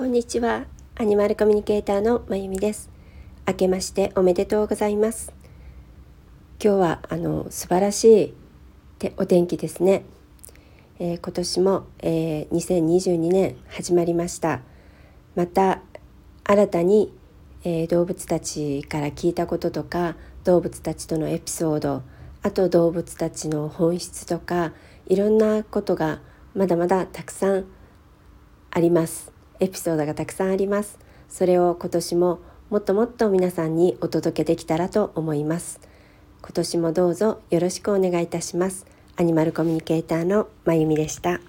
こんにちは。アニマルコミュニケーターのまゆみです。明けましておめでとうございます。今日はあの素晴らしいてお天気ですね、えー、今年も、えー、2022年始まりました。また新たに、えー、動物たちから聞いたこととか動物たちとのエピソードあと動物たちの本質とかいろんなことがまだまだたくさんあります。エピソードがたくさんあります。それを今年ももっともっと皆さんにお届けできたらと思います。今年もどうぞよろしくお願いいたします。アニマルコミュニケーターのまゆみでした。